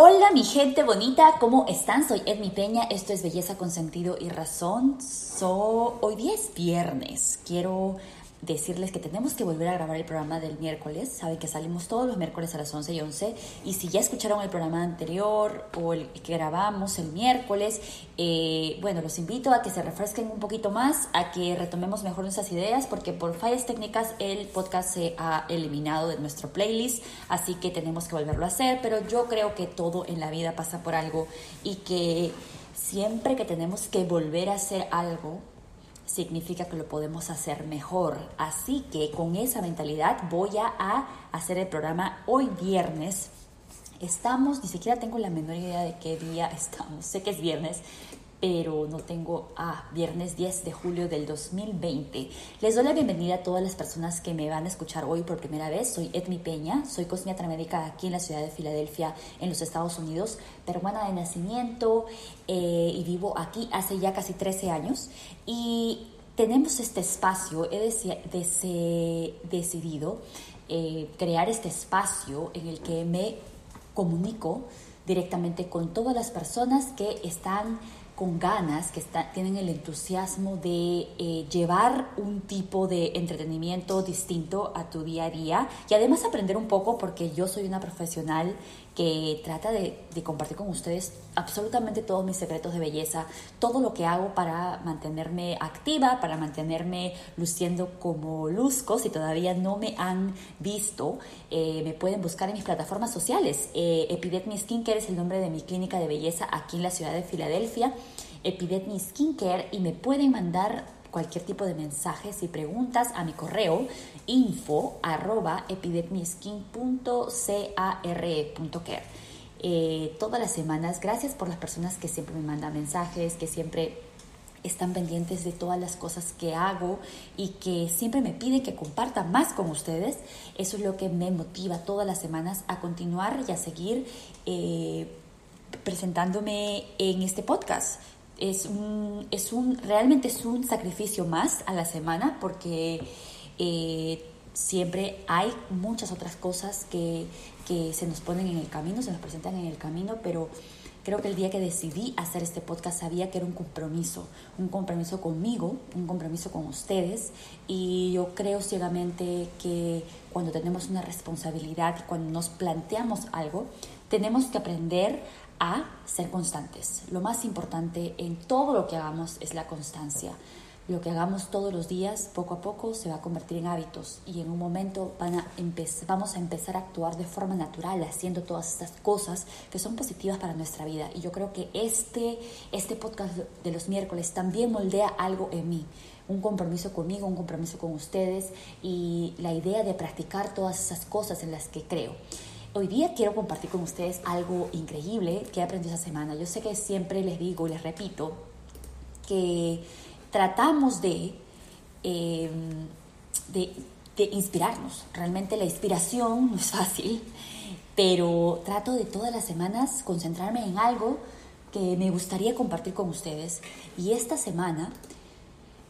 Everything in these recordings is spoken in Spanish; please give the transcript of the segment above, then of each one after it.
Hola mi gente bonita, ¿cómo están? Soy Edmi Peña, esto es Belleza con Sentido y Razón. So, hoy día es viernes, quiero decirles que tenemos que volver a grabar el programa del miércoles. Saben que salimos todos los miércoles a las 11 y 11. Y si ya escucharon el programa anterior o el que grabamos el miércoles, eh, bueno, los invito a que se refresquen un poquito más, a que retomemos mejor nuestras ideas, porque por fallas técnicas el podcast se ha eliminado de nuestro playlist. Así que tenemos que volverlo a hacer. Pero yo creo que todo en la vida pasa por algo y que siempre que tenemos que volver a hacer algo, significa que lo podemos hacer mejor. Así que con esa mentalidad voy a hacer el programa hoy viernes. Estamos, ni siquiera tengo la menor idea de qué día estamos. Sé que es viernes, pero no tengo, ah, viernes 10 de julio del 2020. Les doy la bienvenida a todas las personas que me van a escuchar hoy por primera vez. Soy Edmi Peña, soy cosmiatra médica aquí en la ciudad de Filadelfia, en los Estados Unidos, peruana de nacimiento eh, y vivo aquí hace ya casi 13 años. Y tenemos este espacio, he decidido eh, crear este espacio en el que me comunico directamente con todas las personas que están con ganas, que tienen el entusiasmo de eh, llevar un tipo de entretenimiento distinto a tu día a día. Y además aprender un poco porque yo soy una profesional que trata de, compartir con ustedes absolutamente todos mis secretos de belleza, todo lo que hago para mantenerme activa, para mantenerme luciendo como luzco. Si todavía no me han visto, eh, me pueden buscar en mis plataformas sociales. Eh, Epidetmi Skincare es el nombre de mi clínica de belleza aquí en la ciudad de Filadelfia. Epidetmi Skincare y me pueden mandar cualquier tipo de mensajes y preguntas a mi correo info arroba eh, todas las semanas, gracias por las personas que siempre me mandan mensajes, que siempre están pendientes de todas las cosas que hago y que siempre me piden que comparta más con ustedes. Eso es lo que me motiva todas las semanas a continuar y a seguir eh, presentándome en este podcast es un, es un, realmente es un sacrificio más a la semana porque eh, siempre hay muchas otras cosas que, que se nos ponen en el camino, se nos presentan en el camino, pero creo que el día que decidí hacer este podcast sabía que era un compromiso, un compromiso conmigo, un compromiso con ustedes. Y yo creo ciegamente que cuando tenemos una responsabilidad, cuando nos planteamos algo, tenemos que aprender a ser constantes. Lo más importante en todo lo que hagamos es la constancia. Lo que hagamos todos los días, poco a poco, se va a convertir en hábitos y en un momento van a vamos a empezar a actuar de forma natural, haciendo todas estas cosas que son positivas para nuestra vida. Y yo creo que este, este podcast de los miércoles también moldea algo en mí un compromiso conmigo, un compromiso con ustedes y la idea de practicar todas esas cosas en las que creo. Hoy día quiero compartir con ustedes algo increíble que he aprendido esta semana. Yo sé que siempre les digo y les repito que tratamos de, em, de, de inspirarnos. Realmente la inspiración no es fácil, pero trato de todas las semanas concentrarme en algo que me gustaría compartir con ustedes. Y esta semana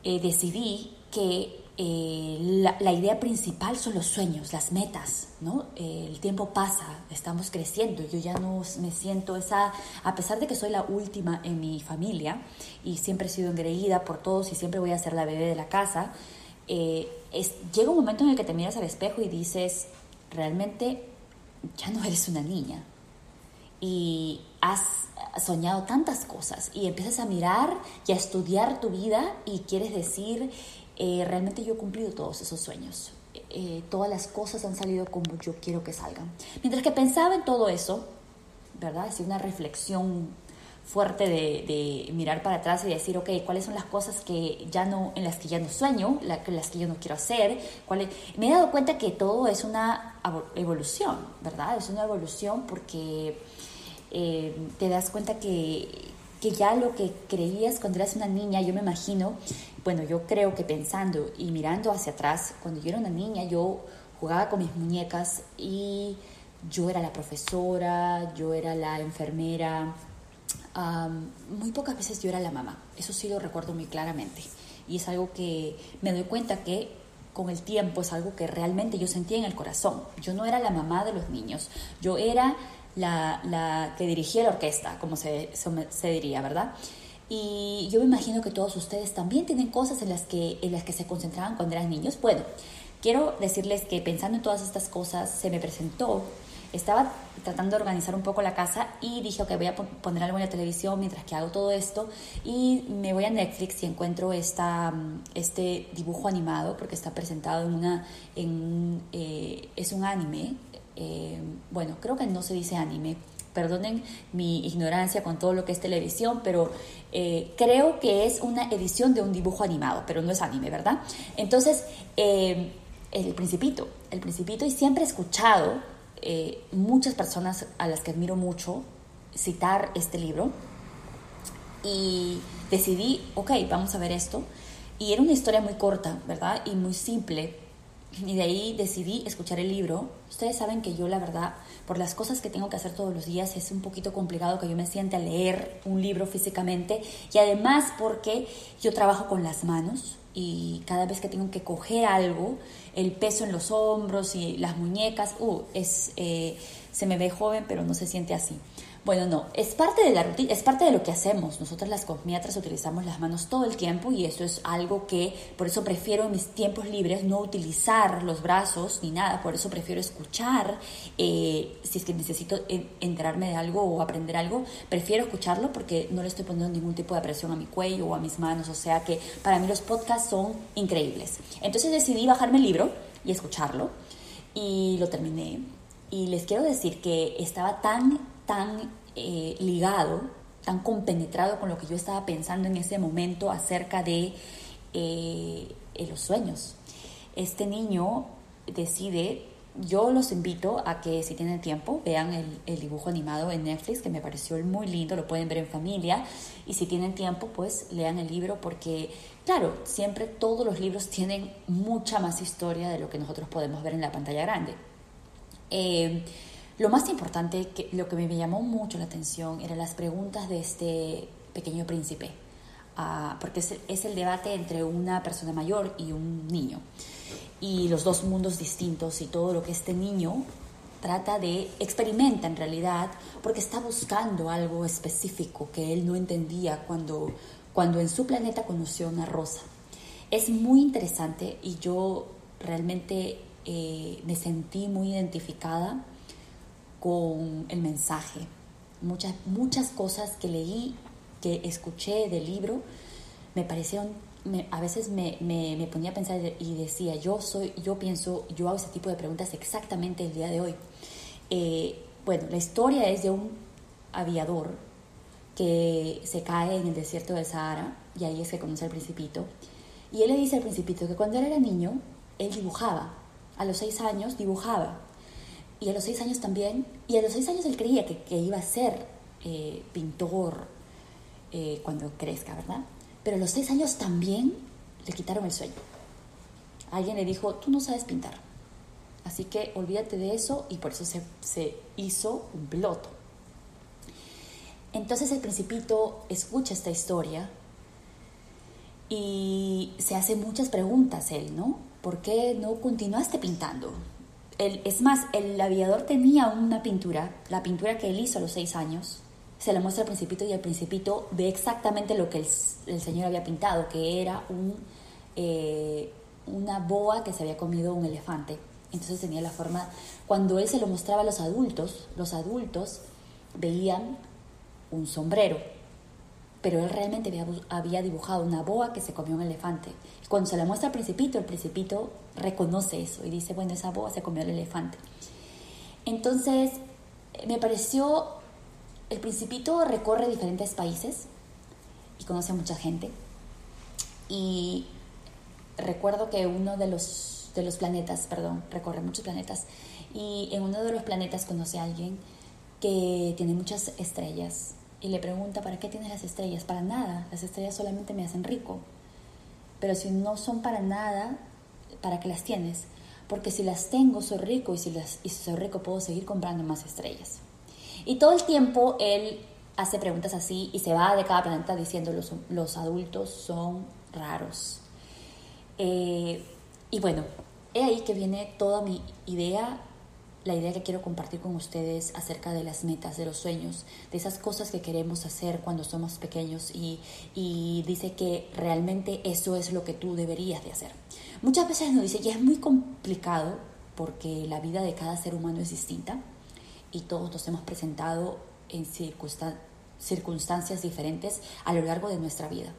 eh, decidí que eh, la, idea principal son los sueños, las metas, ¿no? el tiempo pasa, estamos creciendo, yo ya no me siento esa, a pesar de que soy la última en mi familia y siempre he sido engreída por todos y siempre voy a ser la bebé de la casa, eh, llega un momento en el que te miras al espejo y dices, realmente ya no eres una niña y has soñado tantas cosas y empiezas a mirar y a estudiar tu vida y quieres decir, eh, realmente yo he cumplido todos esos sueños. Eh, todas las cosas han salido como yo quiero que salgan. Mientras que pensaba en todo eso, ¿verdad? Es una reflexión fuerte de, mirar para atrás y decir, ok, ¿cuáles son las cosas que ya no, en las que ya no sueño, las que yo no quiero hacer? ¿Cuáles? Me he dado cuenta que todo es una evolución, ¿verdad? Es una evolución porque eh, te das cuenta que, que ya lo que creías cuando eras una niña, yo me imagino, bueno, yo creo que pensando y mirando hacia atrás, cuando yo era una niña, yo jugaba con mis muñecas y yo era la profesora, yo era la enfermera, muy pocas veces yo era la mamá, eso sí lo recuerdo muy claramente. Y es algo que me doy cuenta que con el tiempo es algo que realmente yo sentía en el corazón. Yo no era la mamá de los niños, yo era la, la que dirigía la orquesta, como se, se diría, ¿verdad? Y yo me imagino que todos ustedes también tienen cosas en las que, en las que se concentraban cuando eran niños. Bueno, quiero decirles que pensando en todas estas cosas, se me presentó, estaba tratando de organizar un poco la casa y dije, ok, voy a poner algo en la televisión mientras que hago todo esto y me voy a Netflix y encuentro esta, mm, este dibujo animado porque está presentado en una, en, eh, es un anime, eh, bueno, creo que no se dice anime, perdonen mi ignorancia con todo lo que es televisión, pero eh, creo que es una edición de un dibujo animado, pero no es anime, ¿verdad? Entonces, eh, el principito, el principito, y siempre he escuchado eh, muchas personas a las que admiro mucho citar este libro, y decidí, ok, vamos a ver esto, y era una historia muy corta, ¿verdad? Y muy simple, y de ahí decidí escuchar el libro. Ustedes saben que yo la verdad, por las cosas que tengo que hacer todos los días, es un poquito complicado que yo me siente a leer un libro físicamente y además porque yo trabajo con las manos y cada vez que tengo que coger algo, el peso en los hombros y las muñecas, uh, es, eh, se me ve joven pero no se siente así. Bueno, no, es parte de la rutina, es parte de lo que hacemos. Nosotras las cosmiatras utilizamos las manos todo el tiempo y eso es algo que, por eso prefiero en mis tiempos libres no utilizar los brazos ni nada, por eso prefiero escuchar, eh, si es que necesito enterarme de algo o aprender algo, prefiero escucharlo porque no le estoy poniendo ningún tipo de presión a mi cuello o a mis manos, o sea que para mí los podcasts son increíbles. Entonces decidí bajarme el libro y escucharlo y lo terminé. Y les quiero decir que estaba tan tan eh, ligado, tan compenetrado con lo que yo estaba pensando en ese momento acerca de eh, los sueños. Este niño decide, yo los invito a que si tienen tiempo vean el, dibujo animado en Netflix, que me pareció muy lindo, lo pueden ver en familia, y si tienen tiempo, pues lean el libro porque, claro, siempre todos los libros tienen mucha más historia de lo que nosotros podemos ver en la pantalla grande. Eh, lo más importante, que, lo que me llamó mucho la atención, eran las preguntas de este pequeño príncipe, ah, porque es, el debate entre una persona mayor y un niño, y los dos mundos distintos y todo lo que este niño trata de, experimenta en realidad, porque está buscando algo específico que él no entendía cuando, cuando en su planeta conoció una rosa. Es muy interesante y yo realmente eh, me sentí muy identificada con el mensaje. Muchas, muchas cosas que leí, que escuché del libro, me parecieron, a veces me, me, ponía a pensar y decía, yo soy, yo pienso, yo hago ese tipo de preguntas exactamente el día de hoy. Eh, bueno, la historia es de un aviador que se cae en el desierto del Sahara y ahí es que conoce al principito. Y él le dice al principito que cuando él era niño, él dibujaba. A los seis años dibujaba y a los seis años también, y a los seis años él creía que, que iba a ser eh, pintor eh, cuando crezca, ¿verdad? Pero a los seis años también le quitaron el sueño. Alguien le dijo, tú no sabes pintar. Así que olvídate de eso y por eso se, se hizo un piloto. Entonces el principito escucha esta historia y se hace muchas preguntas él, ¿no? ¿Por qué no continuaste pintando? Es más, el aviador tenía una pintura, la pintura que él hizo a los seis años, se la muestra al principito y el principito ve exactamente lo que el, señor había pintado, que era eh, una boa que se había comido un elefante. Entonces tenía la forma, cuando él se lo mostraba a los adultos, los adultos veían un sombrero, pero él realmente había, dibujado una boa que se comió un elefante. Cuando se la muestra al principito, el principito reconoce eso y dice, bueno, esa boa se comió el elefante. Entonces, me pareció, el principito recorre diferentes países y conoce a mucha gente. Y recuerdo que uno de los, de los planetas, perdón, recorre muchos planetas, y en uno de los planetas conoce a alguien que tiene muchas estrellas y le pregunta, ¿para qué tienes las estrellas? Para nada, las estrellas solamente me hacen rico. Pero si no son para nada, ¿para qué las tienes? Porque si las tengo, soy rico y si, las, y soy rico puedo seguir comprando más estrellas. Y todo el tiempo él hace preguntas así y se va de cada planeta diciendo los, los adultos son raros. Eh, y bueno, he ahí que viene toda mi idea la idea que quiero compartir con ustedes acerca de las metas, de los sueños, de esas cosas que queremos hacer cuando somos pequeños y, y dice que realmente eso es lo que tú deberías de hacer. Muchas veces nos dice, y es muy complicado porque la vida de cada ser humano es distinta y todos nos hemos presentado en circunstancias diferentes a lo largo de nuestra vida.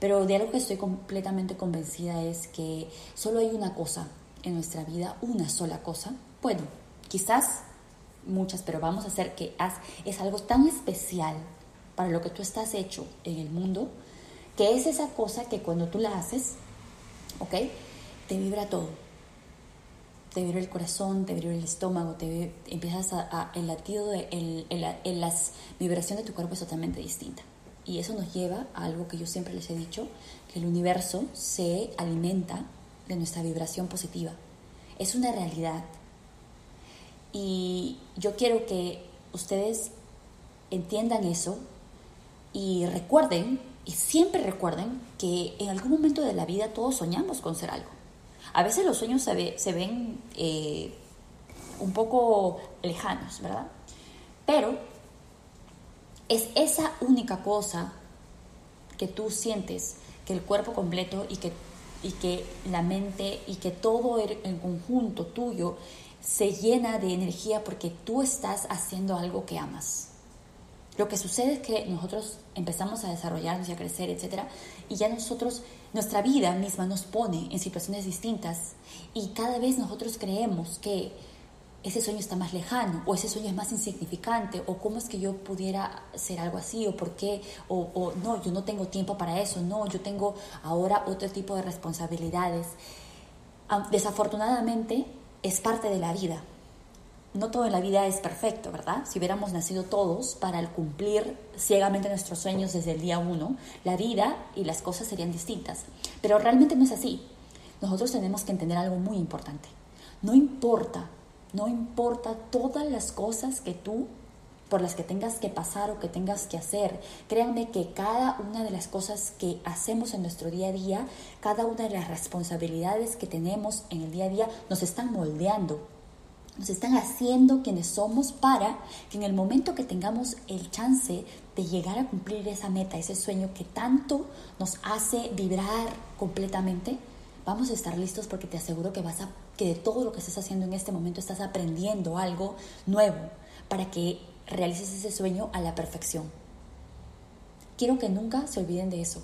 Pero de algo que estoy completamente convencida es que solo hay una cosa en nuestra vida, una sola cosa. Bueno, quizás muchas, pero vamos a hacer que es algo tan especial para lo que tú estás hecho en el mundo, que es esa cosa que cuando tú la haces, ¿ok? Te vibra todo. Te vibra el corazón, te vibra el estómago, te empiezas a, el latido, de, el, las vibraciones de tu cuerpo es totalmente distinta. Y eso nos lleva a algo que yo siempre les he dicho, que el universo se alimenta de nuestra vibración positiva. Es una realidad. Y yo quiero que ustedes entiendan eso y recuerden, y siempre recuerden, que en algún momento de la vida todos soñamos con ser algo. A veces los sueños se, se ven eh, un poco lejanos, ¿verdad? Pero es esa única cosa que tú sientes, que el cuerpo completo y que, y que la mente y que todo el conjunto tuyo se llena de energía porque tú estás haciendo algo que amas. Lo que sucede es que nosotros empezamos a desarrollarnos y a crecer, etc. Y ya nosotros, nuestra vida misma nos pone en situaciones distintas y cada vez nosotros creemos que ese sueño está más lejano o ese sueño es más insignificante o cómo es que yo pudiera ser algo así o por qué o no, yo no tengo tiempo para eso, no, yo tengo ahora otro tipo de responsabilidades. Desafortunadamente es parte de la vida. No todo en la vida es perfecto, ¿verdad? Si hubiéramos nacido todos para cumplir ciegamente nuestros sueños desde el día uno, la vida y las cosas serían distintas. Pero realmente no es así. Nosotros tenemos que entender algo muy importante. No importa no importa todas las cosas que tú por las que tengas que pasar o que tengas que hacer. Créanme que cada una de las cosas que hacemos en nuestro día a día, cada una de las responsabilidades que tenemos en el día a día, nos están moldeando, nos están haciendo quienes somos para que en el momento que tengamos el chance de llegar a cumplir esa meta, ese sueño que tanto nos hace vibrar completamente, vamos a estar listos porque te aseguro que vas a que de todo lo que estás haciendo en este momento estás aprendiendo algo nuevo para que realices ese sueño a la perfección. Quiero que nunca se olviden de eso.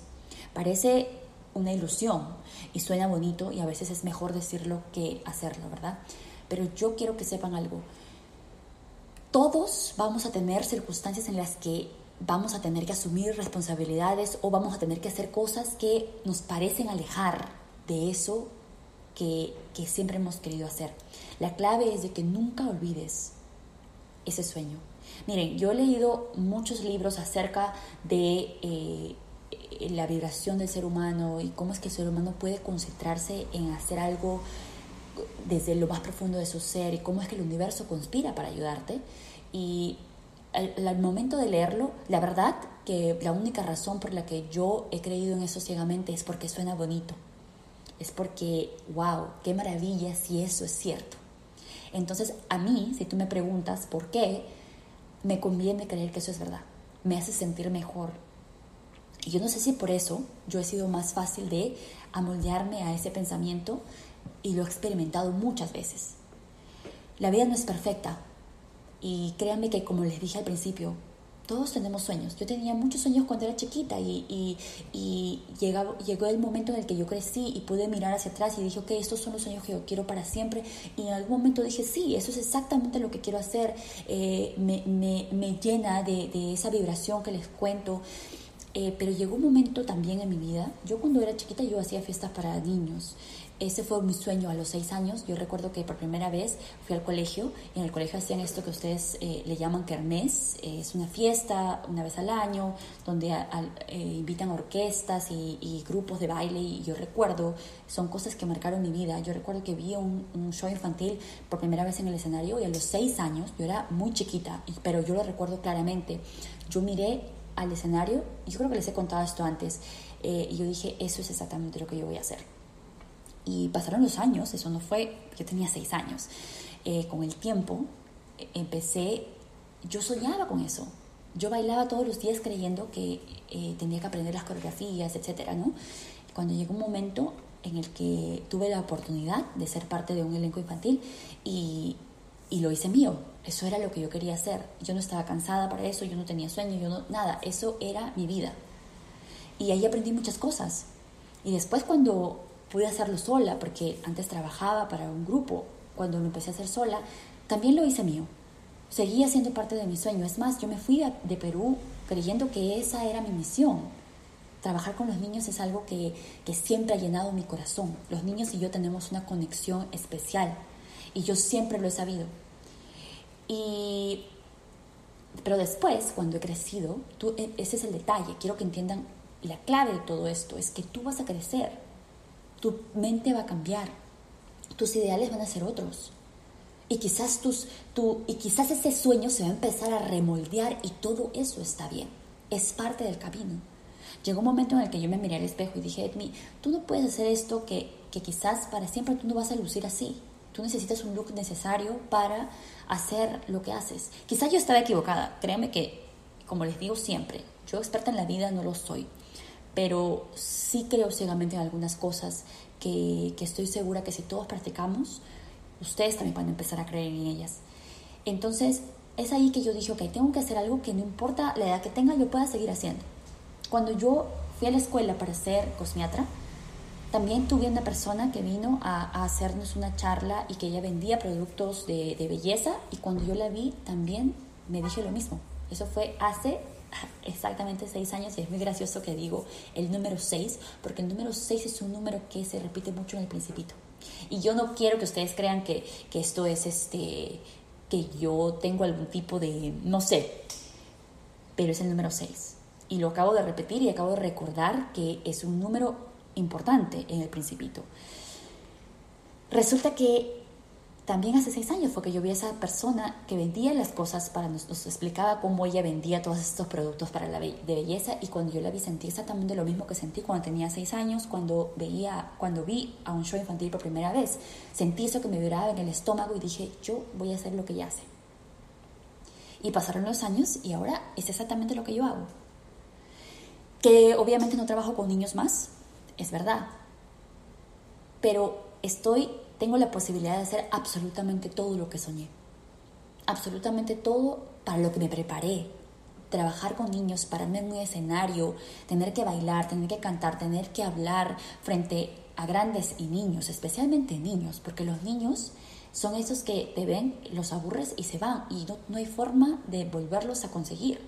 Parece una ilusión y suena bonito y a veces es mejor decirlo que hacerlo, ¿verdad? Pero yo quiero que sepan algo. Todos vamos a tener circunstancias en las que vamos a tener que asumir responsabilidades o vamos a tener que hacer cosas que nos parecen alejar de eso que, siempre hemos querido hacer. La clave es de que nunca olvides ese sueño. Miren, yo he leído muchos libros acerca de eh, la vibración del ser humano y cómo es que el ser humano puede concentrarse en hacer algo desde lo más profundo de su ser y cómo es que el universo conspira para ayudarte. Y al, al, momento de leerlo, la verdad que la única razón por la que yo he creído en eso ciegamente es porque suena bonito es porque, wow, qué maravilla si eso es cierto. Entonces, a mí, si tú me preguntas por qué, me conviene creer que eso es verdad. Me hace sentir mejor. Y yo no sé si por eso yo he sido más fácil de amoldearme a ese pensamiento y lo he experimentado muchas veces. La vida no es perfecta. Y créanme que, como les dije al principio, todos tenemos sueños. Yo tenía muchos sueños cuando era chiquita y, y, llegó el momento en el que yo crecí y pude mirar hacia atrás y dije, ok, estos son los sueños que yo quiero para siempre. Y en algún momento dije, sí, eso es exactamente lo que quiero hacer. Eh, me, me, me, llena de, de, esa vibración que les cuento. Eh, pero llegó un momento también en mi vida, yo cuando era chiquita yo hacía fiestas para niños ese fue mi sueño a los seis años. Yo recuerdo que por primera vez fui al colegio y en el colegio hacían esto que ustedes eh, le llaman kermés. es una fiesta una vez al año donde eh, invitan orquestas y, grupos de baile. Y yo recuerdo, son cosas que marcaron mi vida. Yo recuerdo que vi un, show infantil por primera vez en el escenario y a los seis años, yo era muy chiquita, pero yo lo recuerdo claramente. Yo miré al escenario, y yo creo que les he contado esto antes, eh, y yo dije, eso es exactamente lo que yo voy a hacer y pasaron los años, eso no fue, yo tenía seis años. eh, con el tiempo, empecé, yo soñaba con eso. Yo bailaba todos los días creyendo que eh, tenía que aprender las coreografías, etcétera, ¿no? Cuando llegó un momento en el que tuve la oportunidad de ser parte de un elenco infantil y, y lo hice mío. Eso era lo que yo quería hacer. Yo no estaba cansada para eso, yo no tenía sueño, yo no, nada. Eso era mi vida. Y ahí aprendí muchas cosas. Y después cuando pude hacerlo sola, porque antes trabajaba para un grupo, cuando lo empecé a hacer sola, también lo hice mío. Seguía siendo parte de mi sueño. Es más, yo me fui de Perú creyendo que esa era mi misión. Trabajar con los niños es algo que, que siempre ha llenado mi corazón. Los niños y yo tenemos una conexión especial y yo siempre lo he sabido. Y, pero después, cuando he crecido, tú, e, ese es el detalle, quiero que entiendan la clave de todo esto, es que tú vas a crecer, tu mente va a cambiar, tus ideales van a ser otros. Y quizás, tus, tú, y quizás ese sueño se va a empezar a remoldear y todo eso está bien, es parte del camino. Llegó un momento en el que yo me miré al espejo y dije, Edmi, tú no puedes hacer esto que, que quizás para siempre tú no vas a lucir así. Tú necesitas un look necesario para hacer lo que haces. Quizás yo estaba equivocada. Créanme que, como les digo siempre, yo experta en la vida no lo soy. Pero sí creo ciegamente en algunas cosas que, que estoy segura que si todos practicamos, ustedes también van a empezar a creer en ellas. Entonces, es ahí que yo dije, ok, tengo que hacer algo que no importa la edad que tenga, yo pueda seguir haciendo. Cuando yo fui a la escuela para ser cosmiatra, también tuve una persona que vino a, hacernos una charla y que ella vendía productos de, belleza y cuando yo la vi también me dije lo mismo. Eso fue hace exactamente seis años y es muy gracioso que digo el número seis porque el número seis es un número que se repite mucho en el principito. Y yo no quiero que ustedes crean que, que esto es este, que yo tengo algún tipo de, no sé, pero es el número seis. Y lo acabo de repetir y acabo de recordar que es un número importante en el principito. Resulta que también hace seis años fue que yo vi a esa persona que vendía las cosas para nos, nos explicaba cómo ella vendía todos estos productos para la de belleza. Y cuando yo la vi sentí exactamente lo mismo que sentí cuando tenía seis años cuando veía cuando vi a un show infantil por primera vez. Sentí eso que me vibraba en el estómago y dije yo voy a hacer lo que ella hace y pasaron los años y ahora es exactamente lo que yo hago. Que obviamente no trabajo con niños más es verdad. Pero estoy, tengo la posibilidad de hacer absolutamente todo lo que soñé. Absolutamente todo para lo que me preparé. Trabajar con niños, pararme en un escenario, tener que bailar, tener que cantar, tener que hablar frente a grandes y niños, especialmente niños, porque los niños son esos que te ven, los aburres y se van y no, no hay forma de volverlos a conseguir.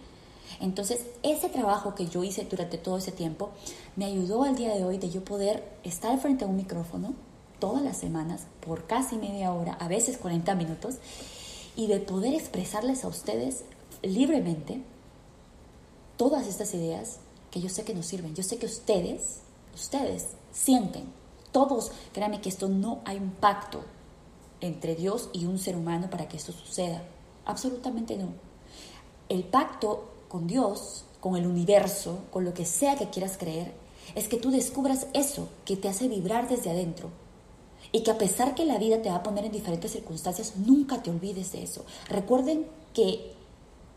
Entonces, ese trabajo que yo hice durante todo ese tiempo me ayudó al día de hoy de yo poder estar frente a un micrófono todas las semanas por casi media hora, a veces 40 minutos, y de poder expresarles a ustedes libremente todas estas ideas que yo sé que nos sirven. Yo sé que ustedes, ustedes sienten, todos, créanme que esto no hay un pacto entre Dios y un ser humano para que esto suceda. Absolutamente no. El pacto con Dios, con el universo, con lo que sea que quieras creer, es que tú descubras eso que te hace vibrar desde adentro. Y que a pesar que la vida te va a poner en diferentes circunstancias, nunca te olvides de eso. Recuerden que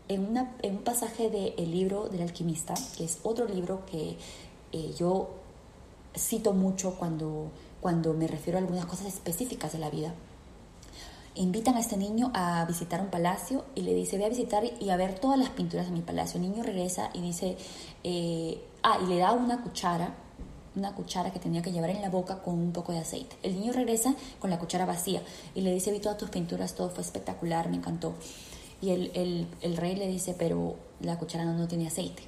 en, una, en un pasaje del libro del alquimista, que es otro libro que eh, yo cito mucho cuando, cuando me refiero a algunas cosas específicas de la vida, invitan a este niño a visitar un palacio y le dice, ve a visitar y a ver todas las pinturas de mi palacio. El niño regresa y dice, eh, ah, y le da una cuchara, una cuchara que tenía que llevar en la boca con un poco de aceite. El niño regresa con la cuchara vacía y le dice, vi todas tus pinturas, todo fue espectacular, me encantó. Y el, el, rey le dice, pero la cuchara no, no tiene aceite.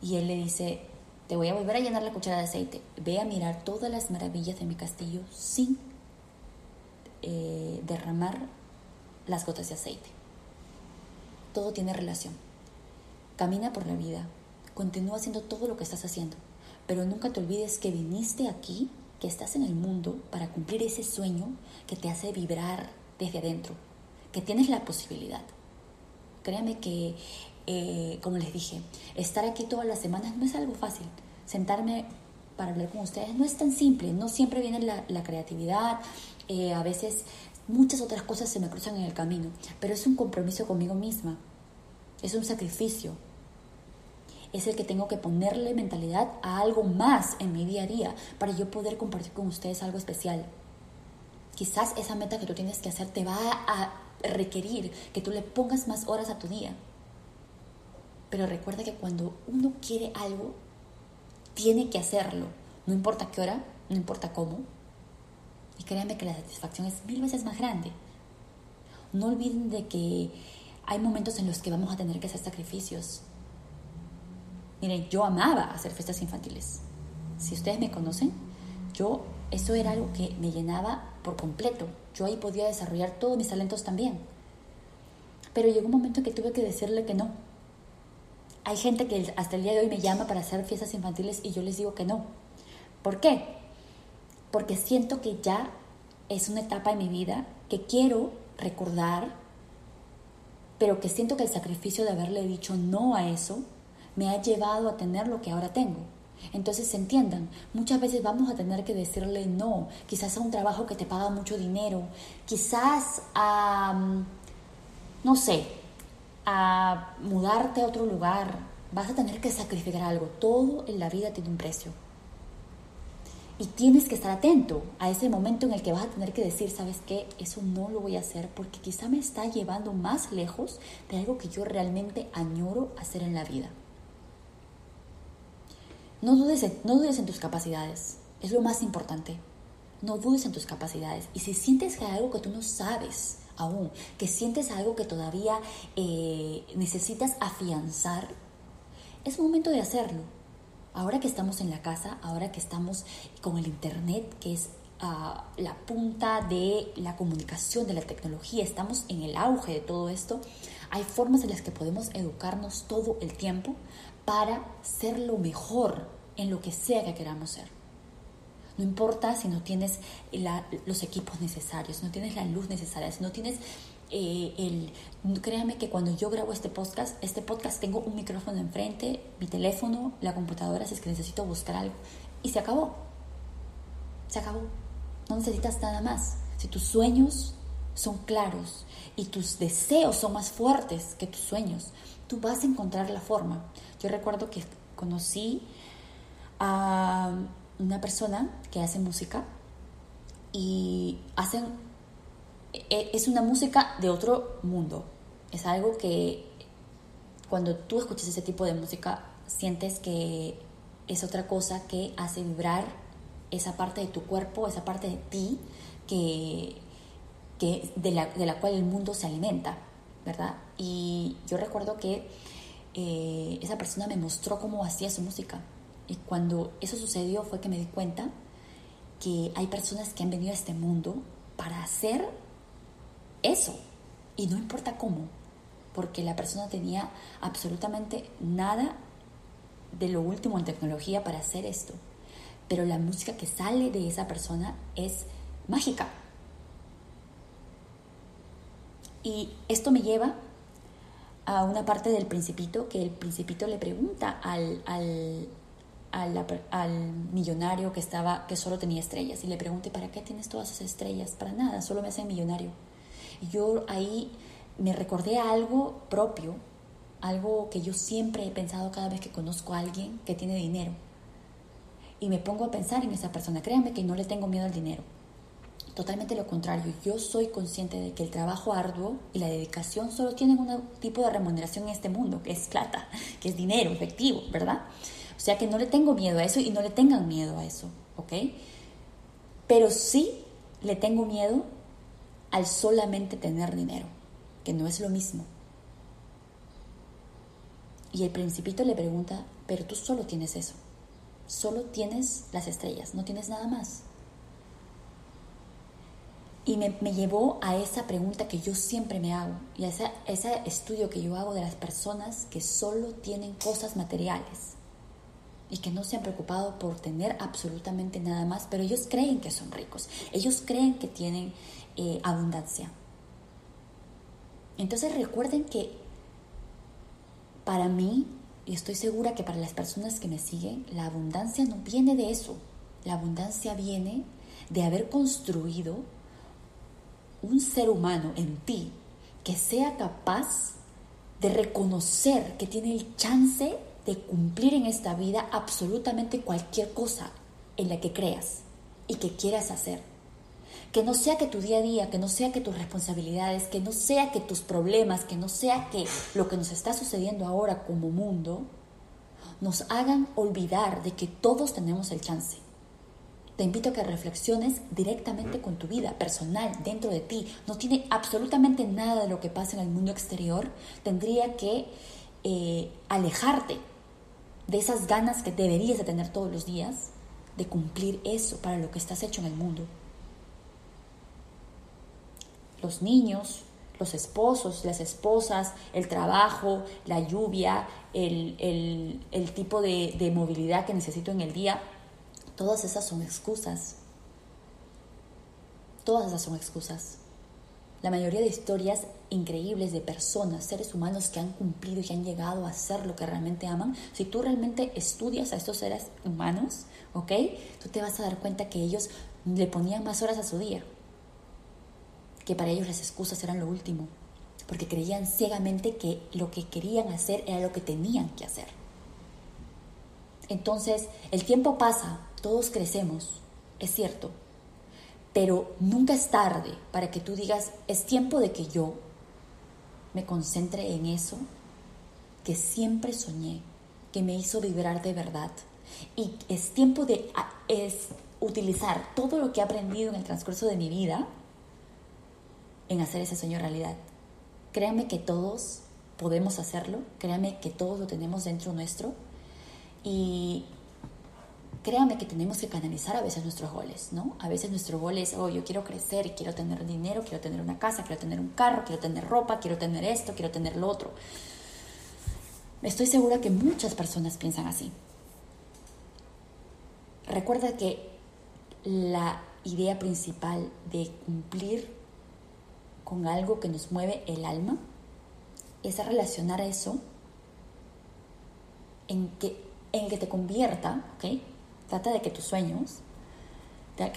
Y él le dice, te voy a volver a llenar la cuchara de aceite. Ve a mirar todas las maravillas de mi castillo sin eh, derramar las gotas de aceite. Todo tiene relación. Camina por la vida, continúa haciendo todo lo que estás haciendo, pero nunca te olvides que viniste aquí, que estás en el mundo para cumplir ese sueño que te hace vibrar desde adentro, que tienes la posibilidad. Créame que, eh, como les dije, estar aquí todas las semanas no es algo fácil. Sentarme para hablar con ustedes no es tan simple, no siempre viene la, creatividad, eh, a veces Muchas otras cosas se me cruzan en el camino, pero es un compromiso conmigo misma, es un sacrificio, es el que tengo que ponerle mentalidad a algo más en mi día a día para yo poder compartir con ustedes algo especial. Quizás esa meta que tú tienes que hacer te va a requerir que tú le pongas más horas a tu día. Pero recuerda que cuando uno quiere algo, tiene que hacerlo. No importa qué hora, no importa cómo. Y créanme que la satisfacción es mil veces más grande. No olviden de que hay momentos en los que vamos a tener que hacer sacrificios. Miren, yo amaba hacer fiestas infantiles. Si ustedes me conocen, yo eso era algo que me llenaba por completo. Yo ahí podía desarrollar todos mis talentos también. Pero llegó un momento en que tuve que decirle que no. Hay gente que hasta el día de hoy me llama para hacer fiestas infantiles y yo les digo que no. ¿Por qué? Porque siento que ya es una etapa en mi vida que quiero recordar, pero que siento que el sacrificio de haberle dicho no a eso me ha llevado a tener lo que ahora tengo. Entonces entiendan, muchas veces vamos a tener que decirle no, quizás a un trabajo que te paga mucho dinero, quizás a, no sé, a mudarte a otro lugar, vas a tener que sacrificar algo. Todo en la vida tiene un precio. Y tienes que estar atento a ese momento en el que vas a tener que decir, ¿sabes qué? Eso no lo voy a hacer porque quizá me está llevando más lejos de algo que yo realmente añoro hacer en la vida. No dudes, en, no dudes en tus capacidades, es lo más importante. No dudes en tus capacidades. Y si sientes algo que tú no sabes aún, que sientes algo que todavía eh, necesitas afianzar, es momento de hacerlo. Ahora que estamos en la casa, ahora que estamos con el Internet, que es ah, la punta de la comunicación, de la tecnología, estamos en el auge de todo esto, hay formas en las que podemos educarnos todo el tiempo para ser lo mejor en lo que sea que queramos ser. No importa si no tienes los equipos necesarios, no tienes la luz necesaria, si no tienes eh, el... Créame que cuando yo grabo este podcast, este podcast tengo un micrófono enfrente, mi teléfono, la computadora, si es que necesito buscar algo. Y se acabó. Se acabó. No necesitas nada más. Si tus sueños son claros y tus deseos son más fuertes que tus sueños, tú vas a encontrar la forma. Yo recuerdo que conocí a una persona que hace música y hacen e, es una música de otro mundo. Es algo que cuando tú escuchas ese tipo de música sientes que es otra cosa que hace vibrar esa parte de tu cuerpo, esa parte de ti que, que de, la, de la cual el mundo se alimenta, ¿verdad? Y yo recuerdo que eh, esa persona me mostró cómo hacía su música. Y cuando eso sucedió fue que me di cuenta que hay personas que han venido a este mundo para hacer eso. Y no importa cómo, porque la persona tenía absolutamente nada de lo último en tecnología para hacer esto. Pero la música que sale de esa persona es mágica. Y esto me lleva a una parte del principito que el principito le pregunta al, al, al, millonario que estaba que solo tenía estrellas y le pregunta ¿para qué tienes todas esas estrellas? Para nada, solo me hace millonario. Y yo ahí me recordé algo propio, algo que yo siempre he pensado cada vez que conozco a alguien que tiene dinero. Y me pongo a pensar en esa persona. Créanme que no le tengo miedo al dinero Totalmente lo contrario, yo soy consciente de que el trabajo arduo y la dedicación solo tienen un tipo de remuneración en este mundo, que es plata, que es dinero, efectivo, ¿verdad? O sea que no le tengo miedo a eso y no le tengan miedo a eso, ¿ok? Pero sí le tengo miedo al solamente tener dinero, que no es lo mismo. Y el principito le pregunta, pero tú solo tienes eso, solo tienes las estrellas, no tienes nada más. Y me, llevó a esa pregunta que yo siempre me hago y a ese, estudio que yo hago de las personas que solo tienen cosas materiales y que no se han preocupado por tener absolutamente nada más, pero ellos creen que son ricos, ellos creen que tienen eh, abundancia. Entonces recuerden que para mí, y estoy segura que para las personas que me siguen, la abundancia no viene de eso, la abundancia viene de haber construido un ser humano en ti que sea capaz de reconocer que tiene el chance de cumplir en esta vida absolutamente cualquier cosa en la que creas y que quieras hacer. Que no sea que tu día a día, que no sea que tus responsabilidades, que no sea que tus problemas, que no sea que lo que nos está sucediendo ahora como mundo nos hagan olvidar de que todos tenemos el chance. Te invito a que reflexiones directamente con tu vida personal, dentro de ti. No tiene absolutamente nada de lo que pasa en el mundo exterior. Tendría que eh, alejarte de esas ganas que deberías de tener todos los días de cumplir eso para lo que estás hecho en el mundo. Los niños, los esposos, las esposas, el trabajo, la lluvia, el, tipo de, de movilidad que necesito en el día, todas esas son excusas. Todas esas son excusas. La mayoría de historias increíbles de personas, seres humanos que han cumplido y han llegado a ser lo que realmente aman, si tú realmente estudias a estos seres humanos, ¿ok? Tú te vas a dar cuenta que ellos le ponían más horas a su día, que para ellos las excusas eran lo último, porque creían ciegamente que lo que querían hacer era lo que tenían que hacer. Entonces, el tiempo pasa, todos crecemos, es cierto, pero nunca es tarde para que tú digas, es tiempo de que yo me concentre en eso que siempre soñé, que me hizo vibrar de verdad. Y es tiempo de es utilizar todo lo que he aprendido en el transcurso de mi vida en hacer ese sueño realidad. Créanme que todos podemos hacerlo, créanme que todos lo tenemos dentro nuestro y créanme que tenemos que canalizar a veces nuestros goles, ¿no? A veces nuestro gol es, oh, yo quiero crecer, quiero tener dinero, quiero tener una casa, quiero tener un carro, quiero tener ropa, quiero tener esto, quiero tener lo otro. Estoy segura que muchas personas piensan así. Recuerda que la idea principal de cumplir con algo que nos mueve el alma es relacionar eso en que, en que te convierta, ¿ok? Trata de que tus sueños,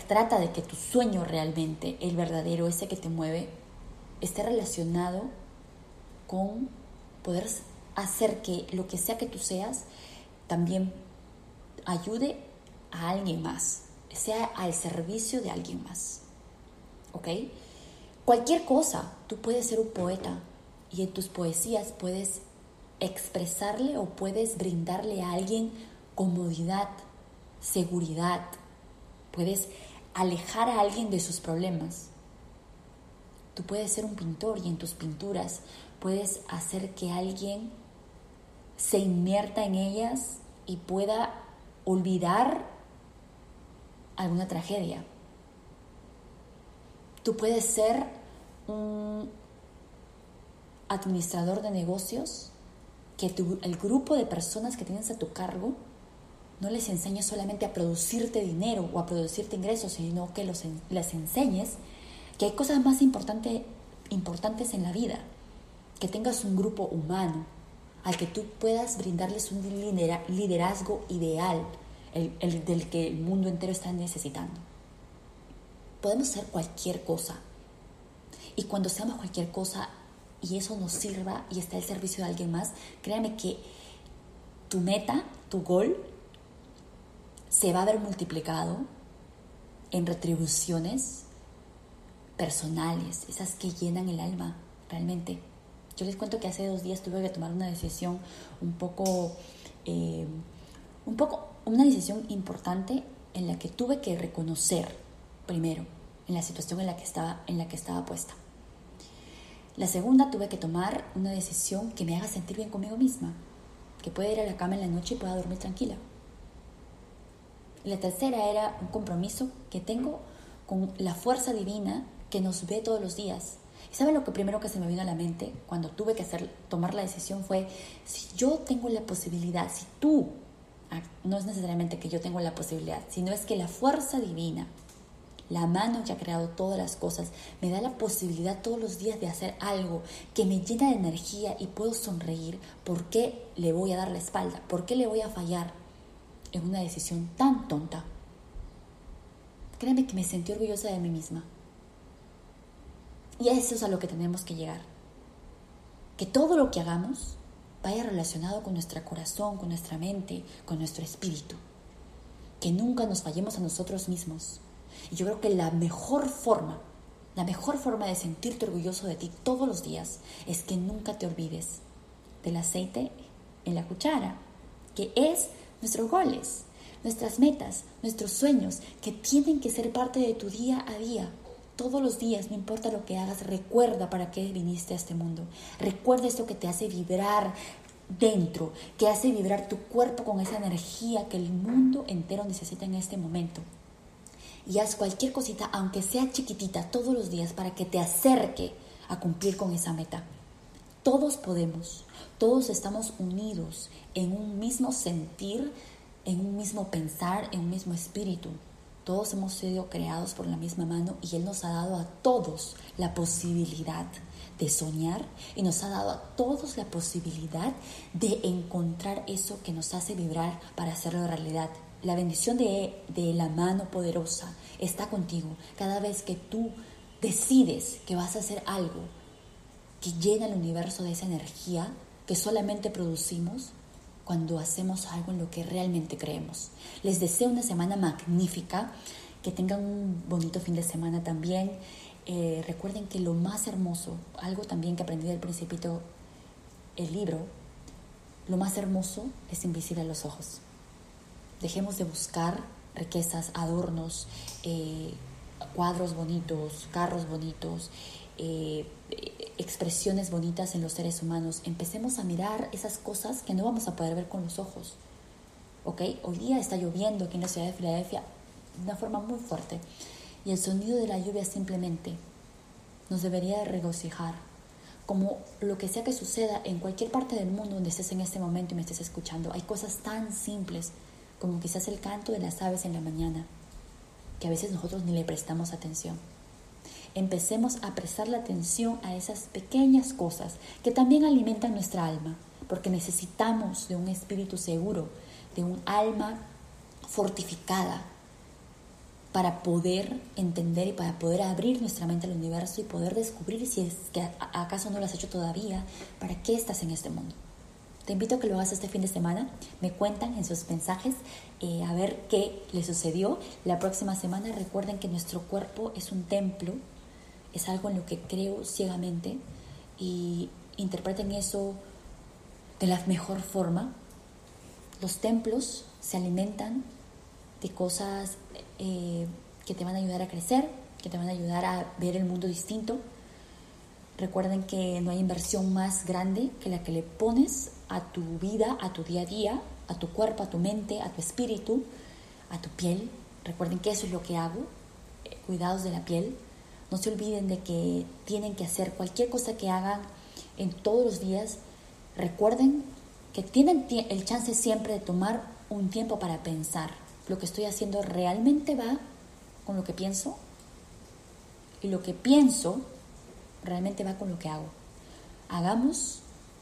trata de que tu sueño realmente, el verdadero, ese que te mueve, esté relacionado con poder hacer que lo que sea que tú seas también ayude a alguien más, sea al servicio de alguien más. ¿Ok? Cualquier cosa, tú puedes ser un poeta y en tus poesías puedes expresarle o puedes brindarle a alguien comodidad, seguridad, puedes alejar a alguien de sus problemas. Tú puedes ser un pintor y en tus pinturas puedes hacer que alguien se inmerta en ellas y pueda olvidar alguna tragedia. Tú puedes ser un administrador de negocios que el grupo de personas que tienes a tu cargo no les enseñes solamente a producirte dinero o a producirte ingresos, sino que los, les enseñes que hay cosas más importantes en la vida, que tengas un grupo humano al que tú puedas brindarles un liderazgo ideal, el, del que el mundo entero está necesitando. Podemos hacer cualquier cosa. Y cuando seamos cualquier cosa y eso nos sirva y está al servicio de alguien más, créame que tu meta, tu gol, se va a ver multiplicado en retribuciones personales, esas que llenan el alma realmente. Yo les cuento que hace dos días tuve que tomar una decisión un poco, eh, un poco, una decisión importante en la que tuve que reconocer primero en la situación en la que estaba, en la que estaba puesta. La segunda tuve que tomar una decisión que me haga sentir bien conmigo misma, que pueda ir a la cama en la noche y pueda dormir tranquila. La tercera era un compromiso que tengo con la fuerza divina que nos ve todos los días. ¿Y saben lo que primero que se me vino a la mente cuando tuve que hacer, tomar la decisión fue, si yo tengo la posibilidad, si tú, ah, no es necesariamente que yo tengo la posibilidad, sino es que la fuerza divina, la mano que ha creado todas las cosas, me da la posibilidad todos los días de hacer algo que me llena de energía y puedo sonreír, ¿por qué le voy a dar la espalda? ¿Por qué le voy a fallar? en una decisión tan tonta. Créeme que me sentí orgullosa de mí misma. Y eso es a lo que tenemos que llegar. Que todo lo que hagamos vaya relacionado con nuestro corazón, con nuestra mente, con nuestro espíritu. Que nunca nos fallemos a nosotros mismos. Y yo creo que la mejor forma, la mejor forma de sentirte orgulloso de ti todos los días es que nunca te olvides del aceite en la cuchara, que es nuestros goles, nuestras metas, nuestros sueños, que tienen que ser parte de tu día a día. Todos los días, no importa lo que hagas, recuerda para qué viniste a este mundo. Recuerda esto que te hace vibrar dentro, que hace vibrar tu cuerpo con esa energía que el mundo entero necesita en este momento. Y haz cualquier cosita, aunque sea chiquitita, todos los días para que te acerque a cumplir con esa meta. Todos podemos, todos estamos unidos en un mismo sentir, en un mismo pensar, en un mismo espíritu. Todos hemos sido creados por la misma mano y Él nos ha dado a todos la posibilidad de soñar y nos ha dado a todos la posibilidad de encontrar eso que nos hace vibrar para hacerlo realidad. La bendición de, de la mano poderosa está contigo cada vez que tú decides que vas a hacer algo que llena el universo de esa energía que solamente producimos cuando hacemos algo en lo que realmente creemos. Les deseo una semana magnífica, que tengan un bonito fin de semana también. Eh, recuerden que lo más hermoso, algo también que aprendí del principito, el libro, lo más hermoso es invisible a los ojos. Dejemos de buscar riquezas, adornos, eh, cuadros bonitos, carros bonitos, eh, expresiones bonitas en los seres humanos. Empecemos a mirar esas cosas que no vamos a poder ver con los ojos. ¿Ok? Hoy día está lloviendo aquí en la ciudad de Filadelfia de una forma muy fuerte. Y el sonido de la lluvia simplemente nos debería regocijar. Como lo que sea que suceda en cualquier parte del mundo donde estés en este momento y me estés escuchando, hay cosas tan simples como quizás el canto de las aves en la mañana, que a veces nosotros ni le prestamos atención empecemos a prestar la atención a esas pequeñas cosas que también alimentan nuestra alma, porque necesitamos de un espíritu seguro, de un alma fortificada para poder entender y para poder abrir nuestra mente al universo y poder descubrir si es que acaso no lo has hecho todavía, para qué estás en este mundo. Te invito a que lo hagas este fin de semana. Me cuentan en sus mensajes eh, a ver qué les sucedió. La próxima semana recuerden que nuestro cuerpo es un templo es algo en lo que creo ciegamente y interpreten eso de la mejor forma. Los templos se alimentan de cosas eh, que te van a ayudar a crecer, que te van a ayudar a ver el mundo distinto. Recuerden que no hay inversión más grande que la que le pones a tu vida, a tu día a día, a tu cuerpo, a tu mente, a tu espíritu, a tu piel. Recuerden que eso es lo que hago, eh, cuidados de la piel, no se olviden de que tienen que hacer cualquier cosa que hagan en todos los días. Recuerden que tienen el chance siempre de tomar un tiempo para pensar. Lo que estoy haciendo realmente va con lo que pienso y lo que pienso realmente va con lo que hago. Hagamos,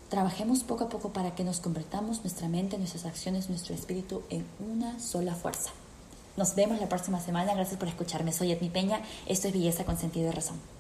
trabajemos poco a poco para que nos convertamos nuestra mente, nuestras acciones, nuestro espíritu en una sola fuerza. Nos vemos la próxima semana. Gracias por escucharme. Soy Edmi Peña. Esto es Belleza con Sentido de Razón.